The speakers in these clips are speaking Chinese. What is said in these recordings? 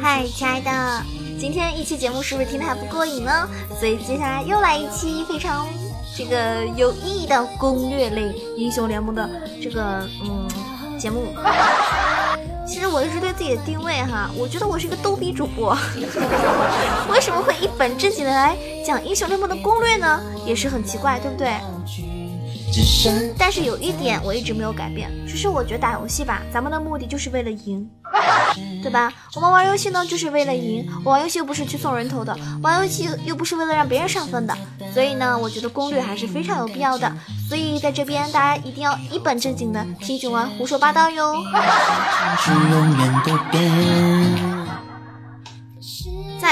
嗨，亲爱的，今天一期节目是不是听的还不过瘾呢？所以接下来又来一期非常这个有意义的攻略类英雄联盟的这个嗯节目。其实我一直对自己的定位哈，我觉得我是一个逗逼主播。为什么会一本正经的来讲英雄联盟的攻略呢？也是很奇怪，对不对？但是有一点我一直没有改变，就是我觉得打游戏吧，咱们的目的就是为了赢，对吧？我们玩游戏呢，就是为了赢。玩游戏又不是去送人头的，玩游戏又不是为了让别人上分的。所以呢，我觉得攻略还是非常有必要的。所以在这边，大家一定要一本正经的听囧儿胡说八道哟。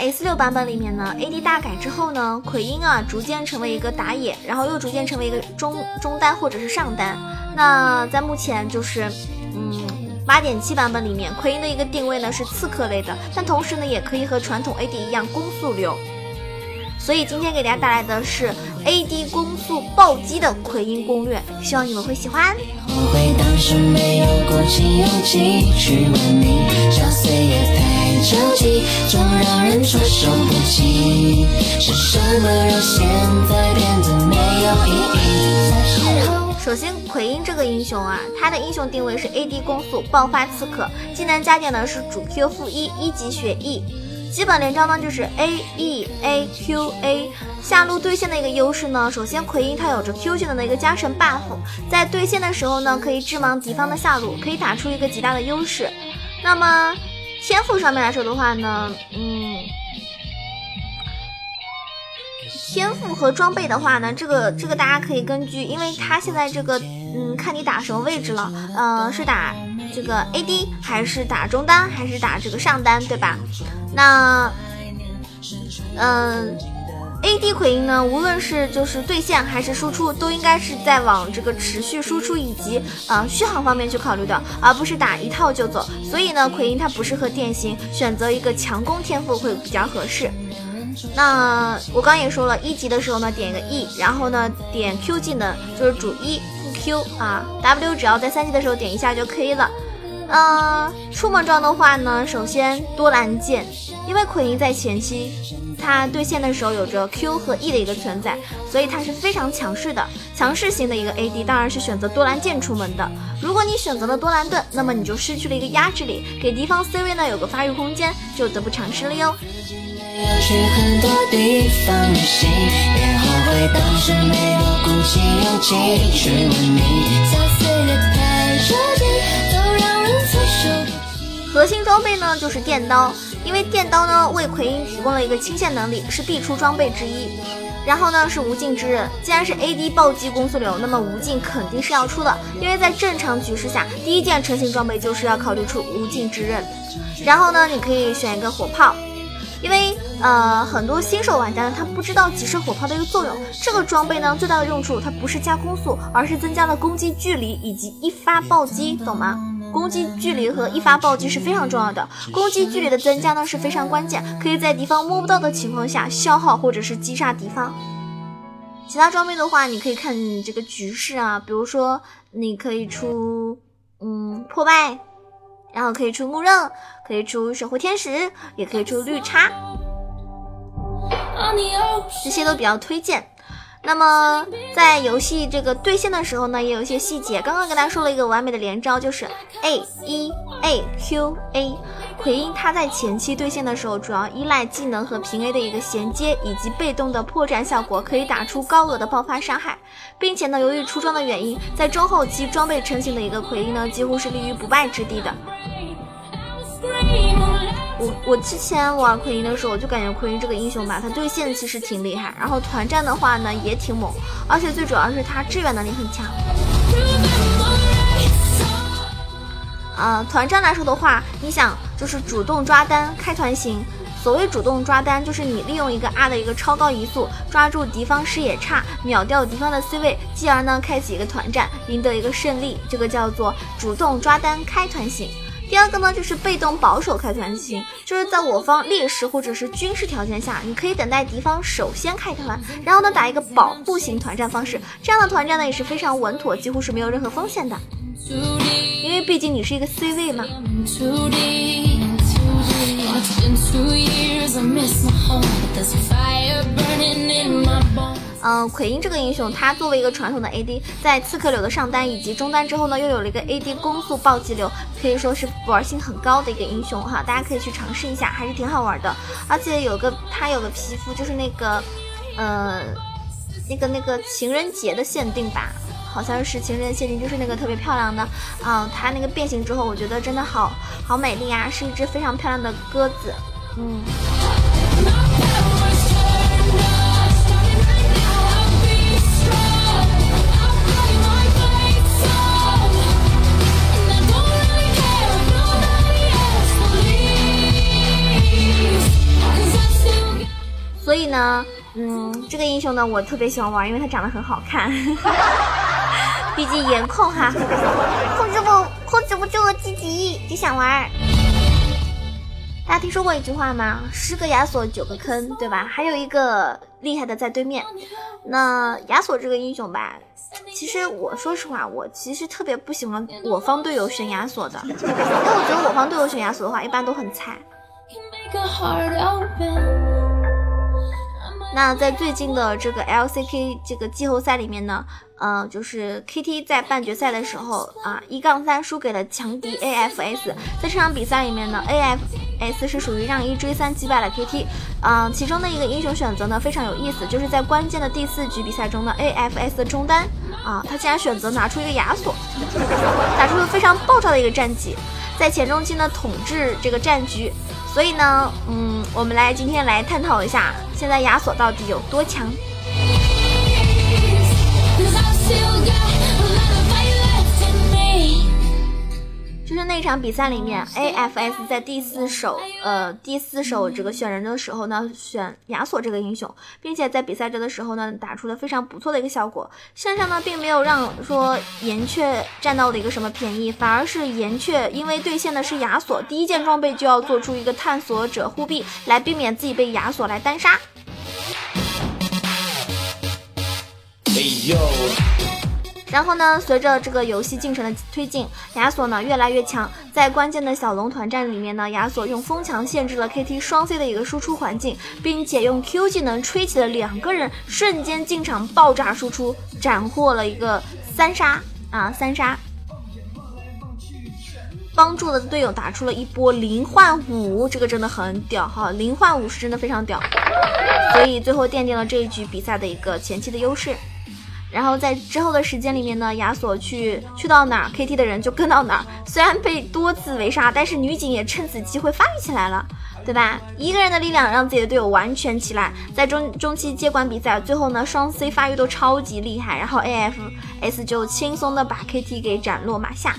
S 六版本里面呢，AD 大改之后呢，奎因啊逐渐成为一个打野，然后又逐渐成为一个中中单或者是上单。那在目前就是，嗯，八点七版本里面，奎因的一个定位呢是刺客类的，但同时呢也可以和传统 AD 一样攻速流。所以今天给大家带来的是 AD 攻速暴击的奎因攻略，希望你们会喜欢。总让人措手不及。是什么让现在变得没有意义？首先，奎因这个英雄啊，他的英雄定位是 AD 攻速爆发刺客，技能加点呢是主 Q 负一，一级血 E，基本连招呢就是 A E A Q A。下路对线的一个优势呢，首先奎因他有着 Q 技能的一个加成 buff，在对线的时候呢，可以致盲敌方的下路，可以打出一个极大的优势。那么天赋上面来说的话呢，嗯，天赋和装备的话呢，这个这个大家可以根据，因为他现在这个，嗯，看你打什么位置了，呃，是打这个 AD 还是打中单还是打这个上单，对吧？那，嗯。A.D. 奎因呢，无论是就是对线还是输出，都应该是在往这个持续输出以及呃续航方面去考虑的，而不是打一套就走。所以呢，奎因它不适合电刑，选择一个强攻天赋会比较合适。那我刚也说了，一级的时候呢，点一个 E，然后呢点 Q 技能，就是主 E 副 Q 啊，W 只要在三级的时候点一下就可以了。嗯，出门装的话呢，首先多兰剑，因为奎因在前期。他对线的时候有着 Q 和 E 的一个存在，所以他是非常强势的，强势型的一个 AD，当然是选择多兰剑出门的。如果你选择了多兰盾，那么你就失去了一个压制力，给敌方 C 位呢有个发育空间，就得不偿失了哟。核心装备呢就是电刀。因为电刀呢为奎因提供了一个清线能力，是必出装备之一。然后呢是无尽之刃，既然是 AD 暴击攻速流，那么无尽肯定是要出的。因为在正常局势下，第一件成型装备就是要考虑出无尽之刃。然后呢你可以选一个火炮，因为呃很多新手玩家呢他不知道集射火炮的一个作用。这个装备呢最大的用处它不是加攻速，而是增加了攻击距离以及一发暴击，懂吗？攻击距离和一发暴击是非常重要的，攻击距离的增加呢是非常关键，可以在敌方摸不到的情况下消耗或者是击杀敌方。其他装备的话，你可以看这个局势啊，比如说你可以出嗯破败，然后可以出木刃，可以出守护天使，也可以出绿叉，这些都比较推荐。那么在游戏这个对线的时候呢，也有一些细节。刚刚跟大家说了一个完美的连招，就是 A 一 A Q A。奎因他在前期对线的时候，主要依赖技能和平 A 的一个衔接，以及被动的破绽效果，可以打出高额的爆发伤害，并且呢，由于出装的原因，在中后期装备成型的一个奎因呢，几乎是立于不败之地的。我我之前玩奎因的时候，我就感觉奎因这个英雄吧，他对线其实挺厉害，然后团战的话呢也挺猛，而且最主要是他支援能力很强。啊，团战来说的话，你想就是主动抓单开团型，所谓主动抓单，就是你利用一个 R 的一个超高移速，抓住敌方视野差，秒掉敌方的 C 位，继而呢开启一个团战，赢得一个胜利，这个叫做主动抓单开团型。第二个呢，就是被动保守开团型，就是在我方劣势或者是军事条件下，你可以等待敌方首先开团，然后呢打一个保护型团战方式，这样的团战呢也是非常稳妥，几乎是没有任何风险的，因为毕竟你是一个 C 位嘛。嗯，奎因这个英雄，他作为一个传统的 AD，在刺客流的上单以及中单之后呢，又有了一个 AD 攻速暴击流，可以说是玩性很高的一个英雄哈，大家可以去尝试一下，还是挺好玩的。而且有个他有个皮肤，就是那个，呃，那个那个情人节的限定吧，好像是情人节限定，就是那个特别漂亮的，啊，他那个变形之后，我觉得真的好好美丽啊，是一只非常漂亮的鸽子，嗯。所以呢，嗯，这个英雄呢，我特别喜欢玩，因为他长得很好看。毕竟颜控哈，控制不控制不住我自己就想玩。大家听说过一句话吗？十个亚索九个坑，对吧？还有一个厉害的在对面。那亚索这个英雄吧，其实我说实话，我其实特别不喜欢我方队友选亚索的，因为我觉得我方队友选亚索的话，一般都很菜。那在最近的这个 LCK 这个季后赛里面呢，呃，就是 KT 在半决赛的时候啊，一杠三输给了强敌 AFS。在这场比赛里面呢，AFS 是属于让一追三击败了 KT。嗯，其中的一个英雄选择呢非常有意思，就是在关键的第四局比赛中呢，AFS 的中单啊，他竟然选择拿出一个亚索，打出了非常爆炸的一个战绩，在前中期呢统治这个战局。所以呢，嗯，我们来今天来探讨一下，现在亚索到底有多强。那场比赛里面，AFS 在第四手，呃，第四手这个选人的时候呢，选亚索这个英雄，并且在比赛中的时候呢，打出了非常不错的一个效果。线上呢，并没有让说岩雀占到了一个什么便宜，反而是岩雀因为对线的是亚索，第一件装备就要做出一个探索者护臂，来避免自己被亚索来单杀。哎呦！然后呢，随着这个游戏进程的推进，亚索呢越来越强。在关键的小龙团战里面呢，亚索用风墙限制了 KT 双 C 的一个输出环境，并且用 Q 技能吹起了两个人瞬间进场爆炸输出，斩获了一个三杀啊三杀，帮助了队友打出了一波零换五，这个真的很屌哈，零换五是真的非常屌，所以最后奠定了这一局比赛的一个前期的优势。然后在之后的时间里面呢，亚索去去到哪儿，KT 的人就跟到哪儿。虽然被多次围杀，但是女警也趁此机会发育起来了，对吧？一个人的力量让自己的队友完全起来，在中中期接管比赛，最后呢双 C 发育都超级厉害，然后 AFS 就轻松的把 KT 给斩落马下。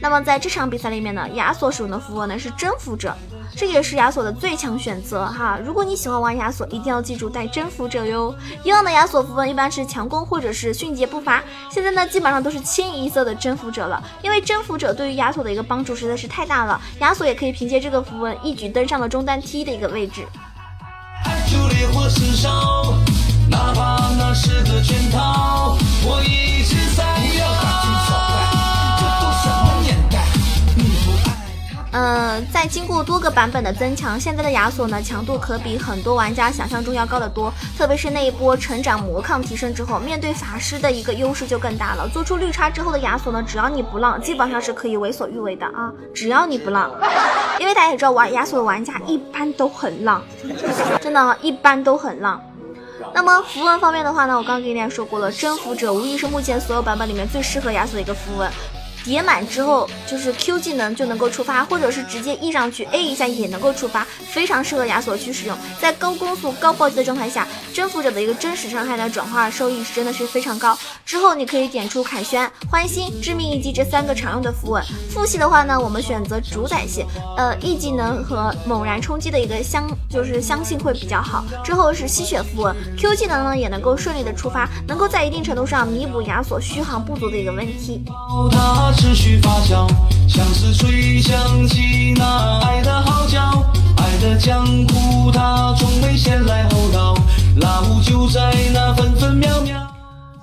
那么在这场比赛里面呢，亚索使用的符文呢是征服者。这也是亚索的最强选择哈！如果你喜欢玩亚索，一定要记住带征服者哟。以往的亚索符文一般是强攻或者是迅捷步伐，现在呢基本上都是清一色的征服者了。因为征服者对于亚索的一个帮助实在是太大了，亚索也可以凭借这个符文一举登上了中单 T 的一个位置。哪怕那是个圈套，我一直在嗯，在经过多个版本的增强，现在的亚索呢强度可比很多玩家想象中要高得多。特别是那一波成长魔抗提升之后，面对法师的一个优势就更大了。做出绿叉之后的亚索呢，只要你不浪，基本上是可以为所欲为的啊！只要你不浪，因为大家也知道玩亚索的玩家一般都很浪，真的，一般都很浪。那么符文方面的话呢，我刚刚跟大家说过了，征服者无疑是目前所有版本里面最适合亚索的一个符文。叠满之后，就是 Q 技能就能够触发，或者是直接 E 上去 A 一下也能够触发，非常适合亚索去使用。在高攻速、高暴击的状态下，征服者的一个真实伤害的转化收益是真的是非常高。之后你可以点出凯旋、欢欣、致命一击这三个常用的符文。副系的话呢，我们选择主宰系，呃，E 技能和猛然冲击的一个相就是相性会比较好。之后是吸血符文，Q 技能呢也能够顺利的触发，能够在一定程度上弥补亚索续航不足的一个问题。它持续发酵，像似水响起那爱的号角，爱的江湖它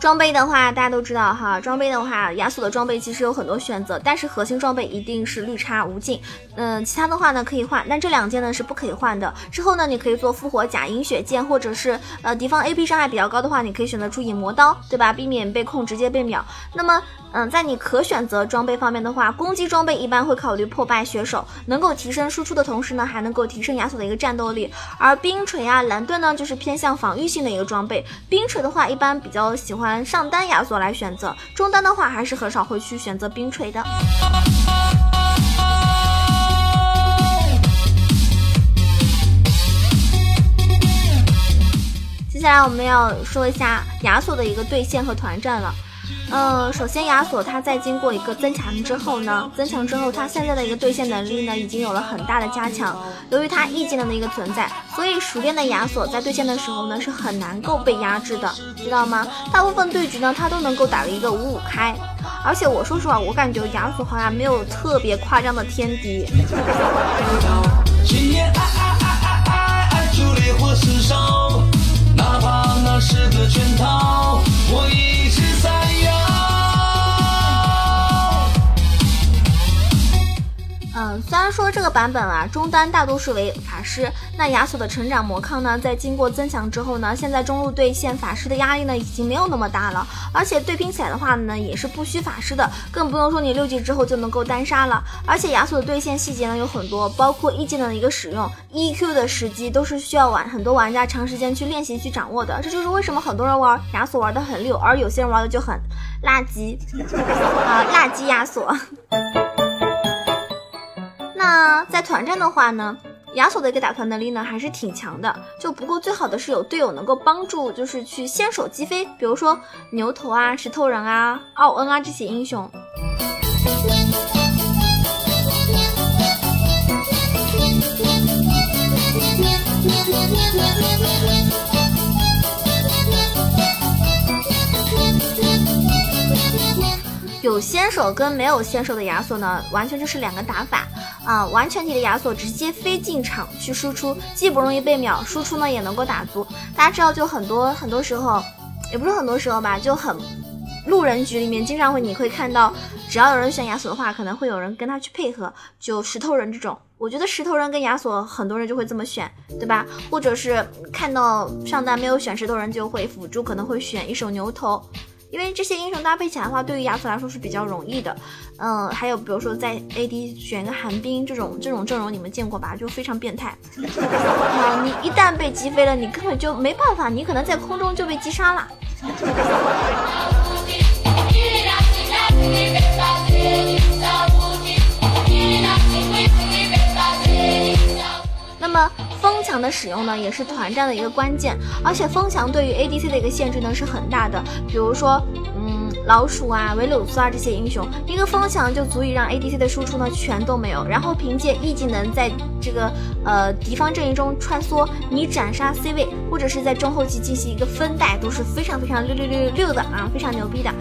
装备的话，大家都知道哈。装备的话，亚索的装备其实有很多选择，但是核心装备一定是绿叉无尽。嗯，其他的话呢可以换，但这两件呢是不可以换的。之后呢，你可以做复活甲、饮血剑，或者是呃敌方 AP 伤害比较高的话，你可以选择出影魔刀，对吧？避免被控直接被秒。那么，嗯，在你可选择装备方面的话，攻击装备一般会考虑破败血手，能够提升输出的同时呢，还能够提升亚索的一个战斗力。而冰锤啊、蓝盾呢，就是偏向防御性的一个装备。冰锤的话，一般比较喜欢。上单亚索来选择，中单的话还是很少会去选择冰锤的。接下来我们要说一下亚索的一个对线和团战了。嗯，首先亚索他在经过一个增强之后呢，增强之后他现在的一个对线能力呢已经有了很大的加强。由于他 E 技能的一个存在，所以熟练的亚索在对线的时候呢是很难够被压制的，知道吗？大部分对局呢他都能够打了一个五五开。而且我说实话，我感觉亚索好像没有特别夸张的天敌。是个圈套，我一直在。虽然说这个版本啊，中单大多数为法师，那亚索的成长魔抗呢，在经过增强之后呢，现在中路对线法师的压力呢，已经没有那么大了，而且对拼起来的话呢，也是不需法师的，更不用说你六级之后就能够单杀了。而且亚索的对线细节呢有很多，包括一技能的一个使用，EQ 的时机都是需要玩很多玩家长时间去练习去掌握的。这就是为什么很多人玩亚索玩的很溜，而有些人玩的就很垃圾 啊，垃圾亚索。那在团战的话呢，亚索的一个打团能力呢还是挺强的，就不过最好的是有队友能够帮助，就是去先手击飞，比如说牛头啊、石头人啊、奥恩啊这些英雄。有先手跟没有先手的亚索呢，完全就是两个打法啊！完全体的亚索直接飞进场去输出，既不容易被秒，输出呢也能够打足。大家知道，就很多很多时候，也不是很多时候吧，就很路人局里面经常会你会看到，只要有人选亚索的话，可能会有人跟他去配合，就石头人这种。我觉得石头人跟亚索很多人就会这么选，对吧？或者是看到上单没有选石头人，就会辅助可能会选一手牛头。因为这些英雄搭配起来的话，对于亚索来说是比较容易的。嗯，还有比如说在 AD 选一个寒冰这种这种阵容，你们见过吧？就非常变态。啊，你一旦被击飞了，你根本就没办法，你可能在空中就被击杀了。那么。的使用呢，也是团战的一个关键，而且风墙对于 ADC 的一个限制呢是很大的，比如说，老鼠啊、维鲁斯啊这些英雄，一个风墙就足以让 ADC 的输出呢全都没有，然后凭借 E 技能在这个呃敌方阵营中穿梭，你斩杀 C 位或者是在中后期进行一个分带都是非常非常六六六六六的啊，非常牛逼的。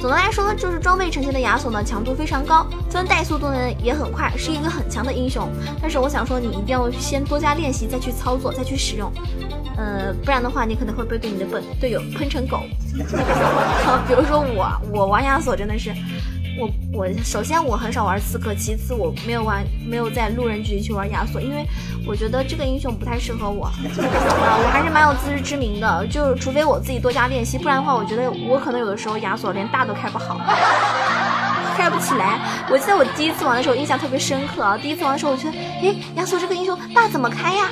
总的来说，就是装备呈现的亚索呢强度非常高，分带速度呢也很快，是一个很强的英雄。但是我想说，你一定要先多加练习。再去操作，再去使用，呃，不然的话，你可能会被对你的本队友喷成狗。比如说我，我玩亚索真的是，我我首先我很少玩刺客，其次我没有玩，没有在路人局去玩亚索，因为我觉得这个英雄不太适合我。啊，我还是蛮有自知之明的，就除非我自己多加练习，不然的话，我觉得我可能有的时候亚索连大都开不好，开不起来。我记得我第一次玩的时候印象特别深刻啊，第一次玩的时候我觉得，哎，亚索这个英雄大怎么开呀？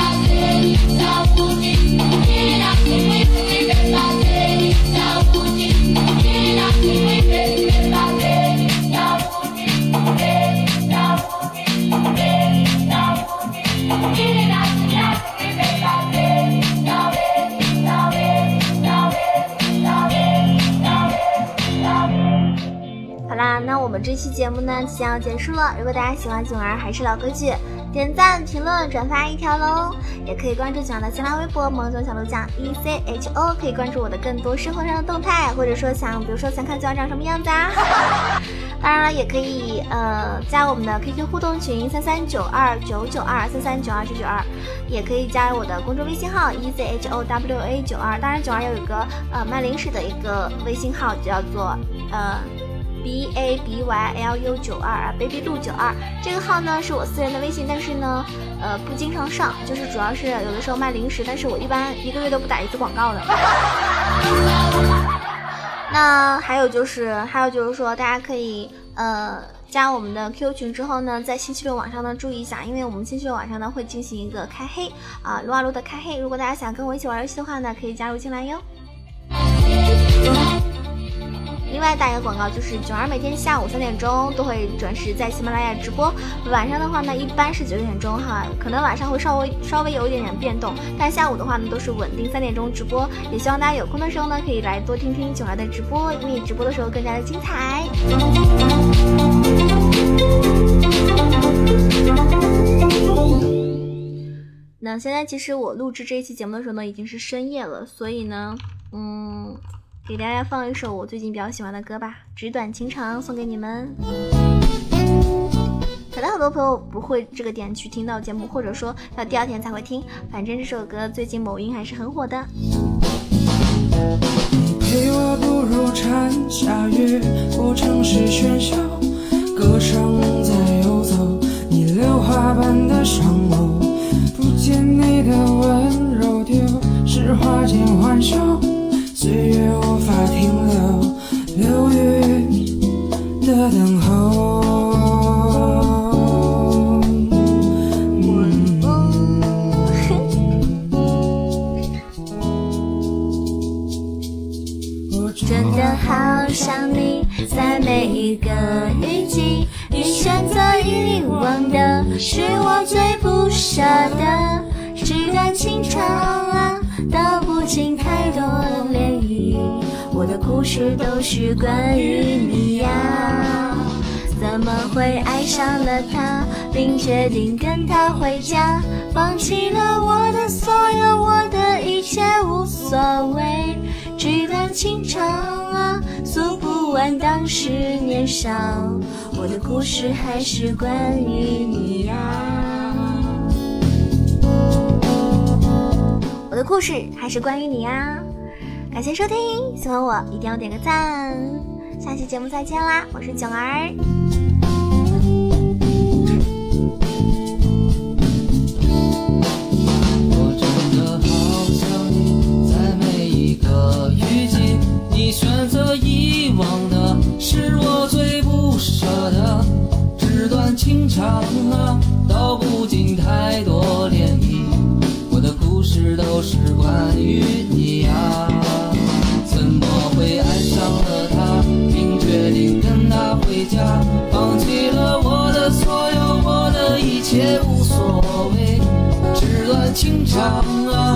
我这期节目呢即将要结束了。如果大家喜欢囧儿，还是老规矩，点赞、评论、转发一条龙，也可以关注囧儿的新浪微博“萌囧小鹿酱 E C H O”，可以关注我的更多生活上的动态，或者说想，比如说想看囧儿长什么样子啊。当然了，也可以呃加我们的 QQ 互动群三三九二九九二三三九二九九二，也可以加入我的公众微信号 E Z H O W A 九二。当然，九二有一个呃卖零食的一个微信号，叫做呃 B A B Y L U 九二啊，baby 路九二。这个号呢是我私人的微信，但是呢呃不经常上，就是主要是有的时候卖零食，但是我一般一个月都不打一次广告的。那还有就是，还有就是说，大家可以呃加我们的 QQ 群之后呢，在星期六晚上呢注意一下，因为我们星期六晚上呢会进行一个开黑啊，撸啊撸的开黑。如果大家想跟我一起玩游戏的话呢，可以加入进来哟。另外打一个广告，就是九儿每天下午三点钟都会准时在喜马拉雅直播，晚上的话呢一般是九点钟哈，可能晚上会稍微稍微有一点点变动，但下午的话呢都是稳定三点钟直播，也希望大家有空的时候呢可以来多听听九儿的直播，因为直播的时候更加的精彩。那现在其实我录制这一期节目的时候呢已经是深夜了，所以呢，嗯。给大家放一首我最近比较喜欢的歌吧，《纸短情长》送给你们。可能很多朋友不会这个点去听到节目，或者说要第二天才会听。反正这首歌最近某音还是很火的。你选择遗忘的是我最不舍的，纸短情长啊。道不尽太多涟漪，我的故事都是关于你呀。怎么会爱上了他，并决定跟他回家，放弃了我的所有，我的一切无所谓。纸短情长啊，诉不完当时年少，我的故事还是关于你呀。我的故事还是关于你呀！感谢收听，喜欢我一定要点个赞。下期节目再见啦，我是囧儿。的雨季，你选择遗忘的是我最不舍的。纸短情长啊，道不尽太多涟漪。我的故事都是关于你呀，怎么会爱上了他，并决定跟他回家，放弃了我的所有，我的一切无所谓。纸短情长啊，